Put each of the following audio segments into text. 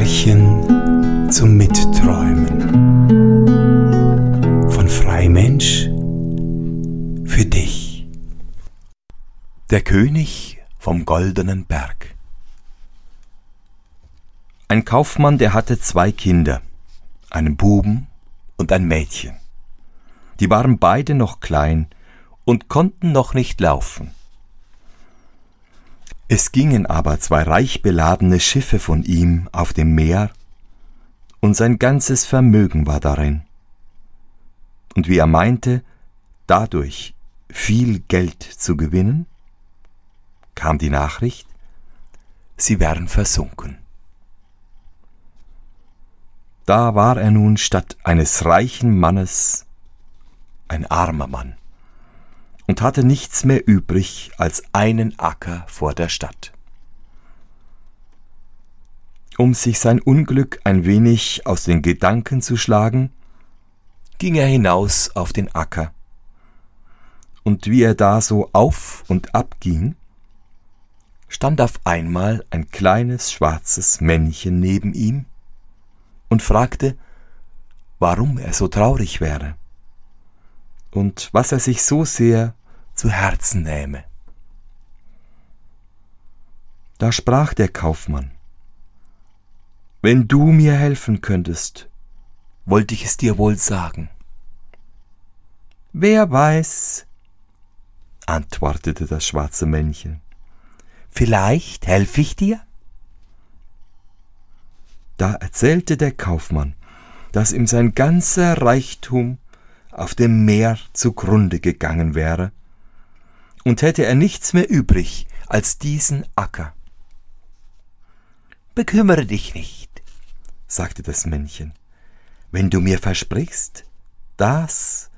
Märchen zum Mitträumen von Freimensch für dich. Der König vom goldenen Berg. Ein Kaufmann, der hatte zwei Kinder, einen Buben und ein Mädchen. Die waren beide noch klein und konnten noch nicht laufen. Es gingen aber zwei reich beladene Schiffe von ihm auf dem Meer, und sein ganzes Vermögen war darin. Und wie er meinte, dadurch viel Geld zu gewinnen, kam die Nachricht, sie wären versunken. Da war er nun statt eines reichen Mannes ein armer Mann und hatte nichts mehr übrig als einen Acker vor der Stadt. Um sich sein Unglück ein wenig aus den Gedanken zu schlagen, ging er hinaus auf den Acker. Und wie er da so auf und ab ging, stand auf einmal ein kleines schwarzes Männchen neben ihm und fragte, warum er so traurig wäre und was er sich so sehr zu Herzen nähme. Da sprach der Kaufmann, Wenn du mir helfen könntest, wollte ich es dir wohl sagen. Wer weiß, antwortete das schwarze Männchen, vielleicht helfe ich dir? Da erzählte der Kaufmann, dass ihm sein ganzer Reichtum auf dem Meer zugrunde gegangen wäre und hätte er nichts mehr übrig als diesen Acker. Bekümmere dich nicht, sagte das Männchen, wenn du mir versprichst, das,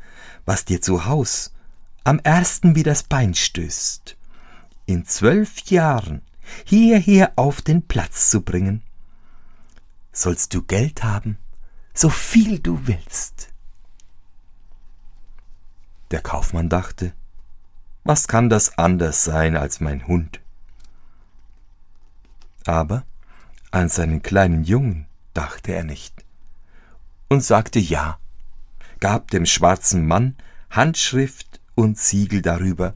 was dir zu Haus am ersten wie das Bein stößt, in zwölf Jahren hierher auf den Platz zu bringen, sollst du Geld haben, so viel du willst. Der Kaufmann dachte, was kann das anders sein als mein Hund? Aber an seinen kleinen Jungen dachte er nicht und sagte ja, gab dem schwarzen Mann Handschrift und Siegel darüber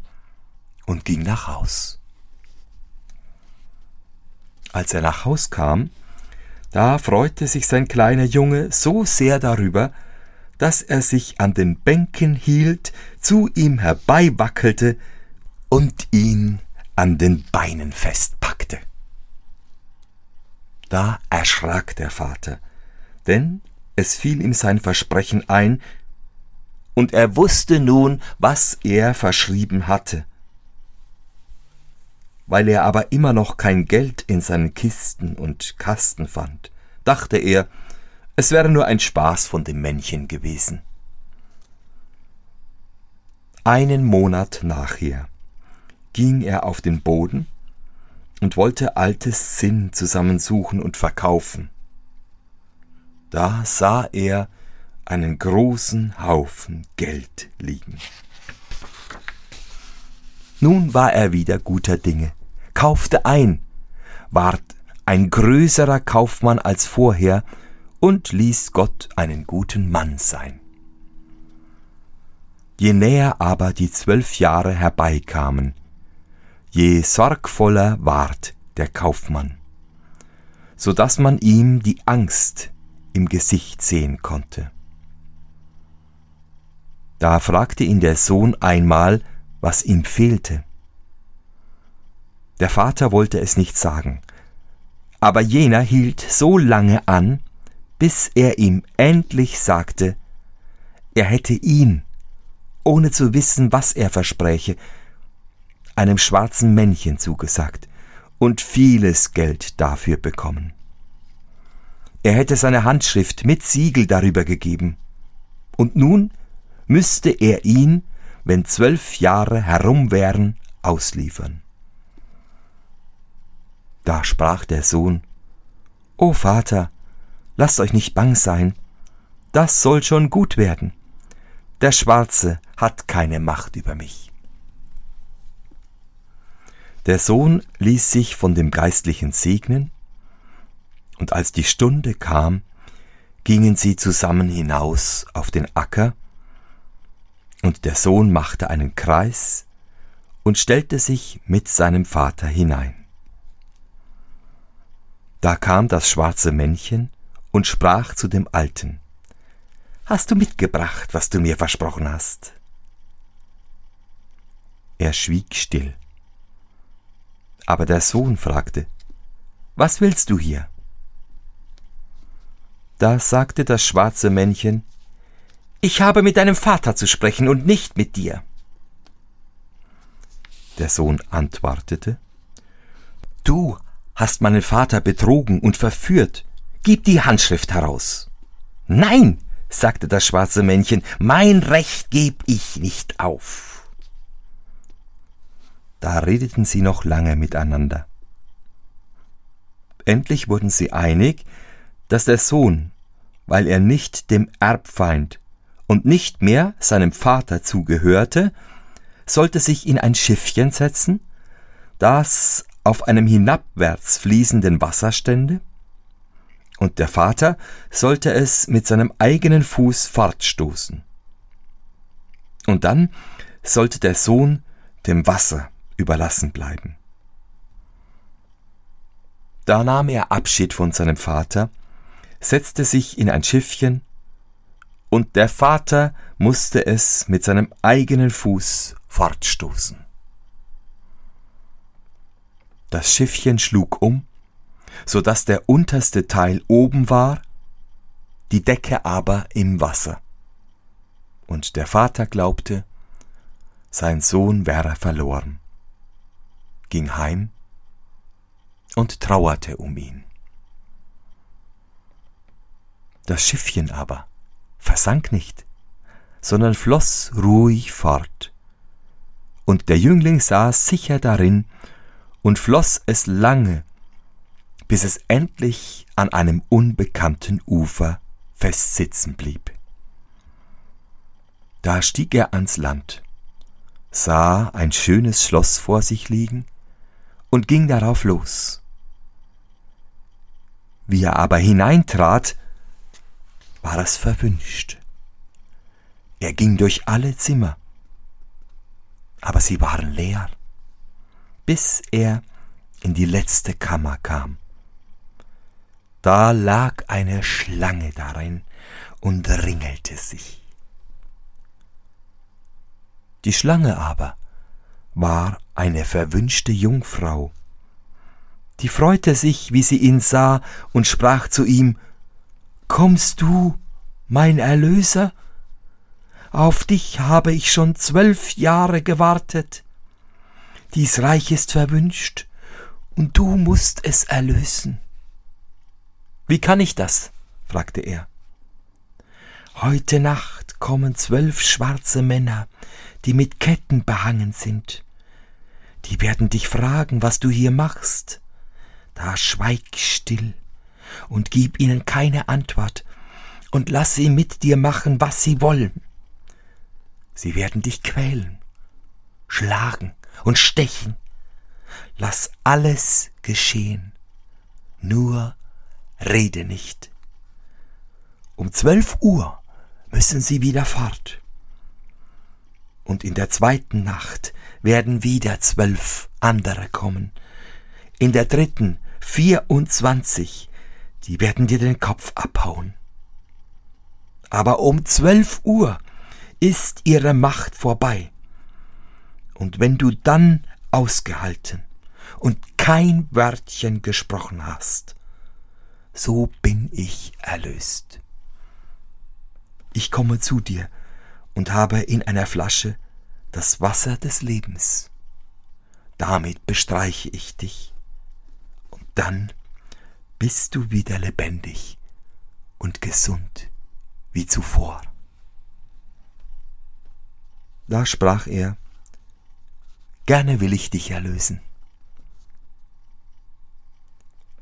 und ging nach Haus. Als er nach Haus kam, da freute sich sein kleiner Junge so sehr darüber, dass er sich an den Bänken hielt, zu ihm herbeiwackelte und ihn an den Beinen festpackte. Da erschrak der Vater, denn es fiel ihm sein Versprechen ein, und er wusste nun, was er verschrieben hatte. Weil er aber immer noch kein Geld in seinen Kisten und Kasten fand, dachte er, es wäre nur ein Spaß von dem Männchen gewesen. Einen Monat nachher ging er auf den Boden und wollte altes Zinn zusammensuchen und verkaufen. Da sah er einen großen Haufen Geld liegen. Nun war er wieder guter Dinge, kaufte ein, ward ein größerer Kaufmann als vorher und ließ Gott einen guten Mann sein. Je näher aber die zwölf Jahre herbeikamen, je sorgvoller ward der Kaufmann, so dass man ihm die Angst im Gesicht sehen konnte. Da fragte ihn der Sohn einmal, was ihm fehlte. Der Vater wollte es nicht sagen, aber jener hielt so lange an, bis er ihm endlich sagte, er hätte ihn, ohne zu wissen, was er verspräche, einem schwarzen Männchen zugesagt und vieles Geld dafür bekommen. Er hätte seine Handschrift mit Siegel darüber gegeben, und nun müsste er ihn, wenn zwölf Jahre herum wären, ausliefern. Da sprach der Sohn, O Vater, lasst euch nicht bang sein, das soll schon gut werden. Der Schwarze hat keine Macht über mich. Der Sohn ließ sich von dem Geistlichen segnen, Und als die Stunde kam, gingen sie zusammen hinaus auf den Acker, und der Sohn machte einen Kreis und stellte sich mit seinem Vater hinein. Da kam das schwarze Männchen und sprach zu dem Alten, Hast du mitgebracht, was du mir versprochen hast? Er schwieg still. Aber der Sohn fragte, Was willst du hier? Da sagte das schwarze Männchen, Ich habe mit deinem Vater zu sprechen und nicht mit dir. Der Sohn antwortete, Du hast meinen Vater betrogen und verführt, gib die Handschrift heraus. Nein, sagte das schwarze Männchen, mein Recht geb ich nicht auf. Da redeten sie noch lange miteinander. Endlich wurden sie einig, dass der Sohn, weil er nicht dem Erbfeind und nicht mehr seinem Vater zugehörte, sollte sich in ein Schiffchen setzen, das auf einem hinabwärts fließenden Wasser stände, und der Vater sollte es mit seinem eigenen Fuß fortstoßen. Und dann sollte der Sohn dem Wasser überlassen bleiben. Da nahm er Abschied von seinem Vater, setzte sich in ein Schiffchen, und der Vater musste es mit seinem eigenen Fuß fortstoßen. Das Schiffchen schlug um, so dass der unterste Teil oben war, die Decke aber im Wasser. Und der Vater glaubte, sein Sohn wäre verloren, ging heim und trauerte um ihn. Das Schiffchen aber versank nicht, sondern floß ruhig fort, und der Jüngling saß sicher darin und floß es lange, bis es endlich an einem unbekannten Ufer festsitzen blieb. Da stieg er ans Land, sah ein schönes Schloss vor sich liegen und ging darauf los. Wie er aber hineintrat, war es verwünscht. Er ging durch alle Zimmer, aber sie waren leer, bis er in die letzte Kammer kam. Da lag eine Schlange darin und ringelte sich. Die Schlange aber war eine verwünschte Jungfrau. Die freute sich, wie sie ihn sah, und sprach zu ihm Kommst du, mein Erlöser? Auf dich habe ich schon zwölf Jahre gewartet. Dies Reich ist verwünscht, und du musst es erlösen. Wie kann ich das? fragte er. Heute Nacht kommen zwölf schwarze Männer, die mit Ketten behangen sind. Die werden dich fragen, was du hier machst. Da schweig still und gib ihnen keine Antwort und lass sie mit dir machen, was sie wollen. Sie werden dich quälen, schlagen und stechen. Lass alles geschehen, nur rede nicht. Um zwölf Uhr müssen sie wieder fort. Und in der zweiten Nacht werden wieder zwölf andere kommen. In der dritten vierundzwanzig, die werden dir den Kopf abhauen. Aber um zwölf Uhr ist ihre Macht vorbei. Und wenn du dann ausgehalten und kein Wörtchen gesprochen hast, so bin ich erlöst. Ich komme zu dir und habe in einer Flasche das Wasser des Lebens. Damit bestreiche ich dich, und dann bist du wieder lebendig und gesund wie zuvor. Da sprach er, Gerne will ich dich erlösen.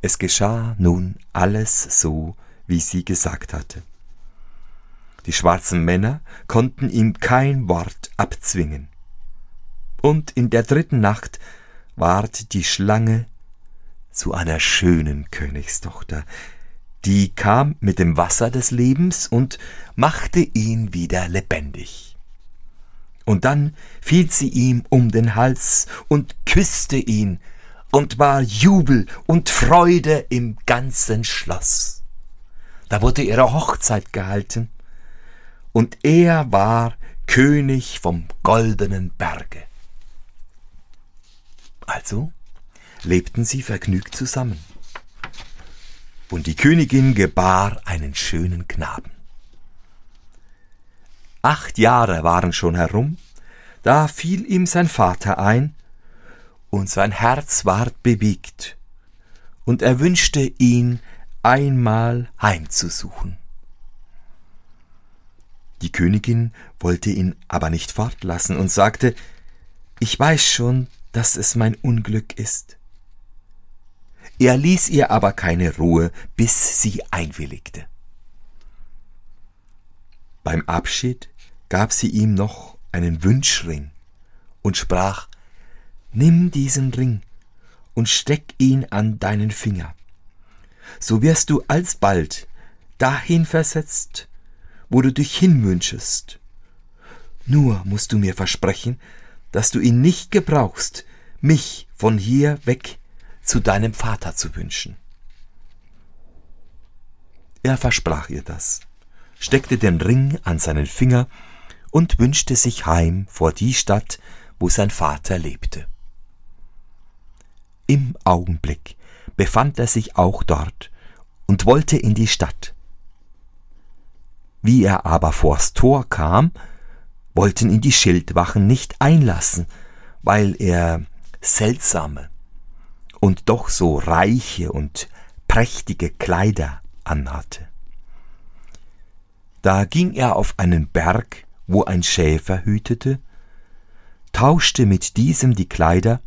Es geschah nun alles so, wie sie gesagt hatte. Die schwarzen Männer konnten ihm kein Wort abzwingen. Und in der dritten Nacht ward die Schlange zu einer schönen Königstochter, die kam mit dem Wasser des Lebens und machte ihn wieder lebendig. Und dann fiel sie ihm um den Hals und küsste ihn, und war Jubel und Freude im ganzen Schloss. Da wurde ihre Hochzeit gehalten, und er war König vom goldenen Berge. Also lebten sie vergnügt zusammen. Und die Königin gebar einen schönen Knaben. Acht Jahre waren schon herum, da fiel ihm sein Vater ein, und sein Herz ward bewegt, und er wünschte ihn einmal heimzusuchen. Die Königin wollte ihn aber nicht fortlassen und sagte, ich weiß schon, dass es mein Unglück ist. Er ließ ihr aber keine Ruhe, bis sie einwilligte. Beim Abschied gab sie ihm noch einen Wünschring und sprach, Nimm diesen Ring und steck ihn an deinen Finger. So wirst du alsbald dahin versetzt, wo du dich hinwünschest. Nur musst du mir versprechen, dass du ihn nicht gebrauchst, mich von hier weg zu deinem Vater zu wünschen. Er versprach ihr das, steckte den Ring an seinen Finger und wünschte sich heim vor die Stadt, wo sein Vater lebte. Im Augenblick befand er sich auch dort und wollte in die Stadt. Wie er aber vors Tor kam, wollten ihn die Schildwachen nicht einlassen, weil er seltsame und doch so reiche und prächtige Kleider anhatte. Da ging er auf einen Berg, wo ein Schäfer hütete, tauschte mit diesem die Kleider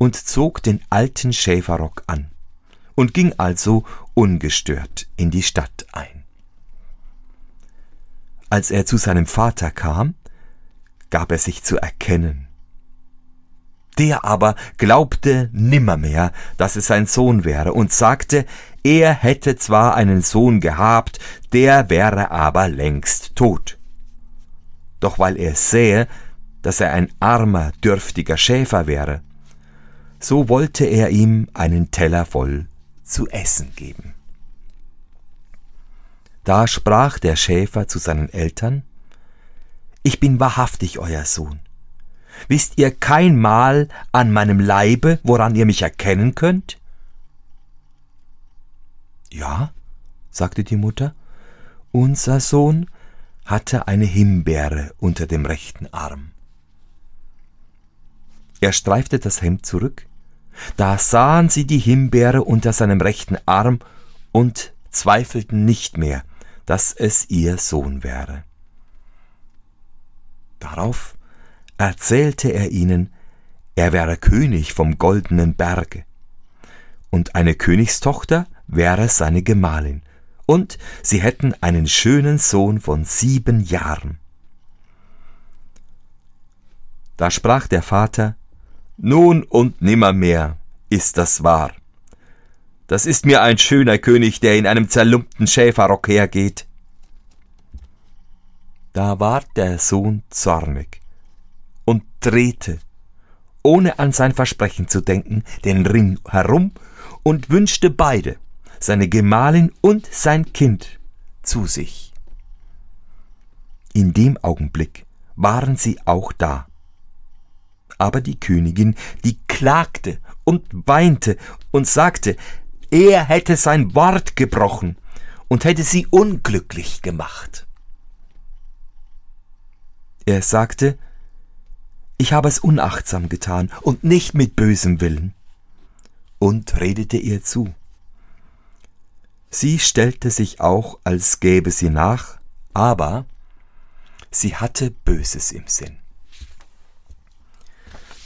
und zog den alten Schäferrock an und ging also ungestört in die Stadt ein. Als er zu seinem Vater kam, gab er sich zu erkennen. Der aber glaubte nimmermehr, dass es sein Sohn wäre, und sagte, er hätte zwar einen Sohn gehabt, der wäre aber längst tot. Doch weil er sähe, dass er ein armer, dürftiger Schäfer wäre, so wollte er ihm einen Teller voll zu essen geben. Da sprach der Schäfer zu seinen Eltern, Ich bin wahrhaftig euer Sohn. Wisst ihr kein Mal an meinem Leibe, woran ihr mich erkennen könnt? Ja, sagte die Mutter, unser Sohn hatte eine Himbeere unter dem rechten Arm. Er streifte das Hemd zurück, da sahen sie die Himbeere unter seinem rechten Arm und zweifelten nicht mehr, dass es ihr Sohn wäre. Darauf erzählte er ihnen, er wäre König vom goldenen Berge, und eine Königstochter wäre seine Gemahlin, und sie hätten einen schönen Sohn von sieben Jahren. Da sprach der Vater, nun und nimmermehr ist das wahr. Das ist mir ein schöner König, der in einem zerlumpten Schäferrock hergeht. Da ward der Sohn zornig und drehte, ohne an sein Versprechen zu denken, den Ring herum und wünschte beide, seine Gemahlin und sein Kind, zu sich. In dem Augenblick waren sie auch da aber die Königin, die klagte und weinte und sagte, er hätte sein Wort gebrochen und hätte sie unglücklich gemacht. Er sagte, ich habe es unachtsam getan und nicht mit bösem Willen, und redete ihr zu. Sie stellte sich auch, als gäbe sie nach, aber sie hatte Böses im Sinn.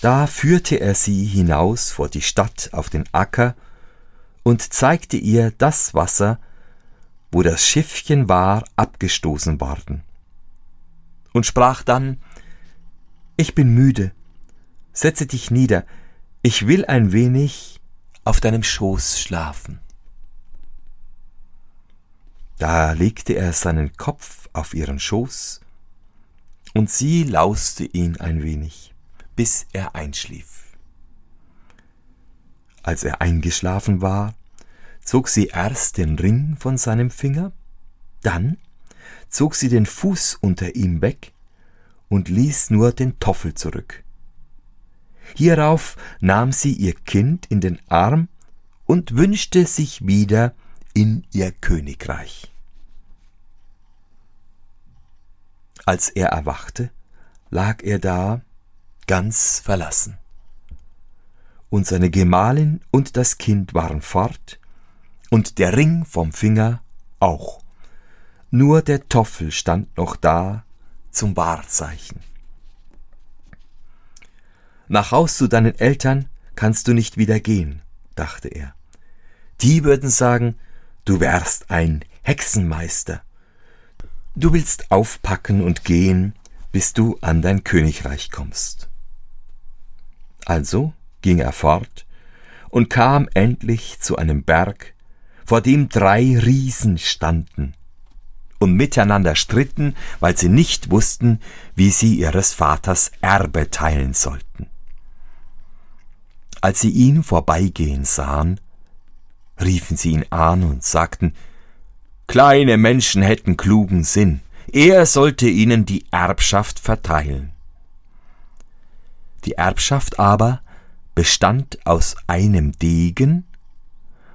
Da führte er sie hinaus vor die Stadt auf den Acker und zeigte ihr das Wasser, wo das Schiffchen war abgestoßen worden, und sprach dann Ich bin müde, setze dich nieder, ich will ein wenig auf deinem Schoß schlafen. Da legte er seinen Kopf auf ihren Schoß, und sie lauste ihn ein wenig, bis er einschlief. Als er eingeschlafen war, zog sie erst den Ring von seinem Finger, dann zog sie den Fuß unter ihm weg und ließ nur den Toffel zurück. Hierauf nahm sie ihr Kind in den Arm und wünschte sich wieder in ihr Königreich. Als er erwachte, lag er da ganz verlassen. Und seine Gemahlin und das Kind waren fort, und der Ring vom Finger auch. Nur der Toffel stand noch da zum Wahrzeichen. Nach Haus zu deinen Eltern kannst du nicht wieder gehen, dachte er. Die würden sagen, du wärst ein Hexenmeister. Du willst aufpacken und gehen, bis du an dein Königreich kommst. Also ging er fort und kam endlich zu einem Berg, vor dem drei Riesen standen und miteinander stritten, weil sie nicht wussten, wie sie ihres Vaters Erbe teilen sollten. Als sie ihn vorbeigehen sahen, riefen sie ihn an und sagten, Kleine Menschen hätten klugen Sinn, er sollte ihnen die Erbschaft verteilen. Die Erbschaft aber bestand aus einem Degen,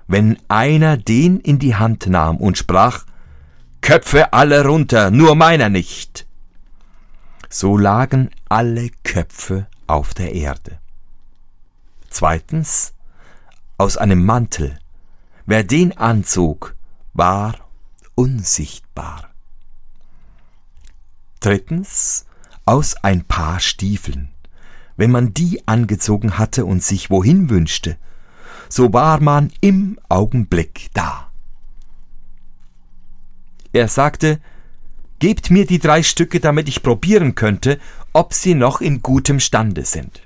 wenn einer den in die Hand nahm und sprach, Köpfe alle runter, nur meiner nicht. So lagen alle Köpfe auf der Erde. Zweitens, aus einem Mantel. Wer den anzog, war unsichtbar. Drittens, aus ein paar Stiefeln. Wenn man die angezogen hatte und sich wohin wünschte, so war man im Augenblick da. Er sagte, Gebt mir die drei Stücke, damit ich probieren könnte, ob sie noch in gutem Stande sind.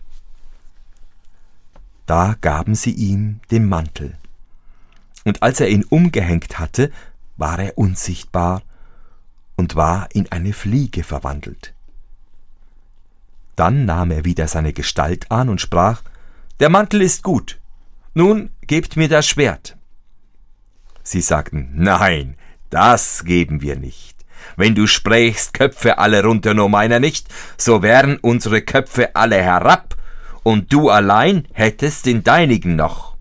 Da gaben sie ihm den Mantel. Und als er ihn umgehängt hatte, war er unsichtbar und war in eine Fliege verwandelt. Dann nahm er wieder seine Gestalt an und sprach Der Mantel ist gut. Nun gebt mir das Schwert. Sie sagten Nein, das geben wir nicht. Wenn du sprächst, Köpfe alle runter, nur meiner nicht, so wären unsere Köpfe alle herab, und du allein hättest den deinigen noch.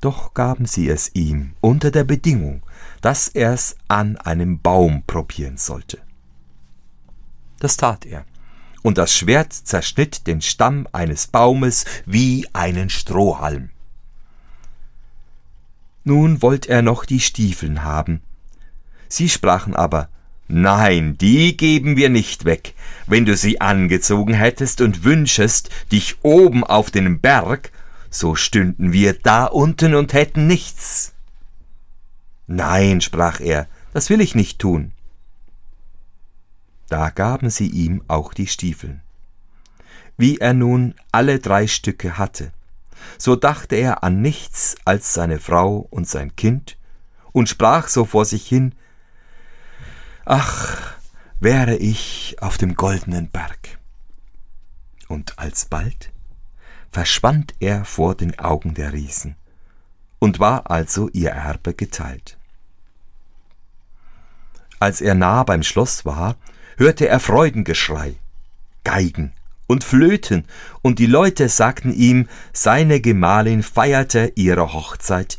Doch gaben sie es ihm unter der Bedingung, dass er's an einem Baum probieren sollte. Das tat er, und das Schwert zerschnitt den Stamm eines Baumes wie einen Strohhalm. Nun wollt er noch die Stiefeln haben. Sie sprachen aber Nein, die geben wir nicht weg. Wenn du sie angezogen hättest und wünschest, dich oben auf den Berg, so stünden wir da unten und hätten nichts. Nein, sprach er, das will ich nicht tun. Da gaben sie ihm auch die Stiefeln. Wie er nun alle drei Stücke hatte, so dachte er an nichts als seine Frau und sein Kind und sprach so vor sich hin Ach, wäre ich auf dem goldenen Berg. Und alsbald verschwand er vor den Augen der Riesen und war also ihr Erbe geteilt. Als er nah beim Schloss war, hörte er Freudengeschrei, Geigen und Flöten, und die Leute sagten ihm, seine Gemahlin feierte ihre Hochzeit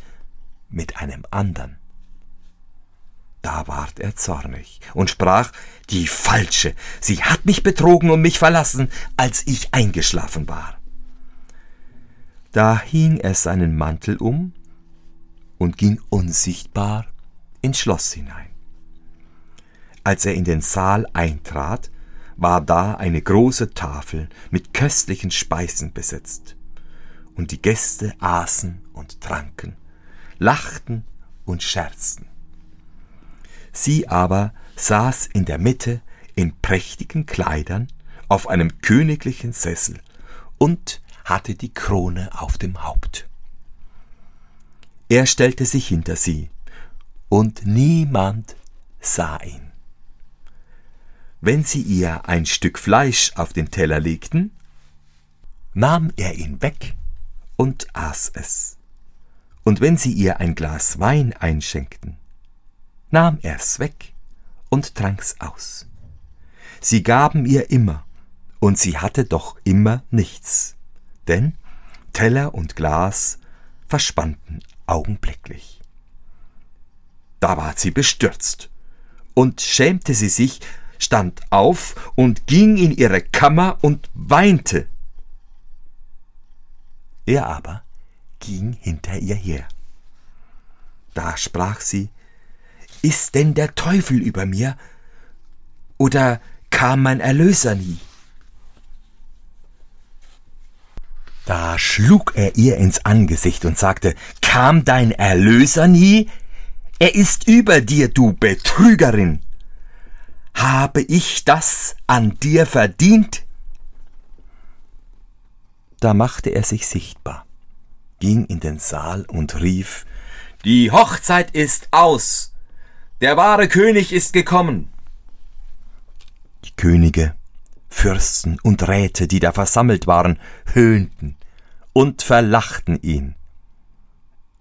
mit einem andern. Da ward er zornig und sprach, die Falsche, sie hat mich betrogen und mich verlassen, als ich eingeschlafen war. Da hing er seinen Mantel um und ging unsichtbar ins Schloss hinein. Als er in den Saal eintrat, war da eine große Tafel mit köstlichen Speisen besetzt, und die Gäste aßen und tranken, lachten und scherzten. Sie aber saß in der Mitte in prächtigen Kleidern auf einem königlichen Sessel und hatte die Krone auf dem Haupt. Er stellte sich hinter sie, und niemand sah ihn. Wenn sie ihr ein Stück Fleisch auf den Teller legten, nahm er ihn weg und aß es. Und wenn sie ihr ein Glas Wein einschenkten, nahm er's weg und trank's aus. Sie gaben ihr immer, und sie hatte doch immer nichts, denn Teller und Glas verschwanden augenblicklich. Da ward sie bestürzt und schämte sie sich, stand auf und ging in ihre Kammer und weinte. Er aber ging hinter ihr her. Da sprach sie, Ist denn der Teufel über mir? Oder kam mein Erlöser nie? Da schlug er ihr ins Angesicht und sagte, Kam dein Erlöser nie? Er ist über dir, du Betrügerin. Habe ich das an dir verdient? Da machte er sich sichtbar, ging in den Saal und rief Die Hochzeit ist aus. Der wahre König ist gekommen. Die Könige, Fürsten und Räte, die da versammelt waren, höhnten und verlachten ihn.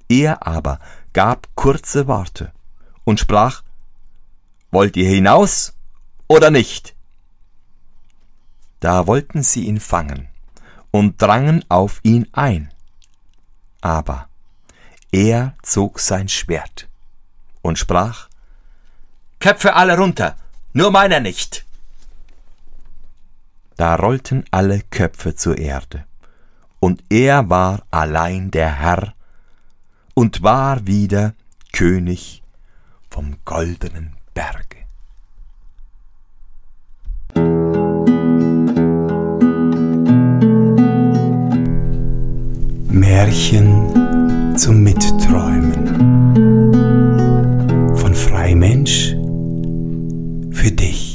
Er aber gab kurze Worte und sprach Wollt ihr hinaus oder nicht? Da wollten sie ihn fangen und drangen auf ihn ein. Aber er zog sein Schwert und sprach Köpfe alle runter, nur meiner nicht. Da rollten alle Köpfe zur Erde, und er war allein der Herr und war wieder König vom goldenen Berge. Märchen zum Mitträumen von Freimensch für dich.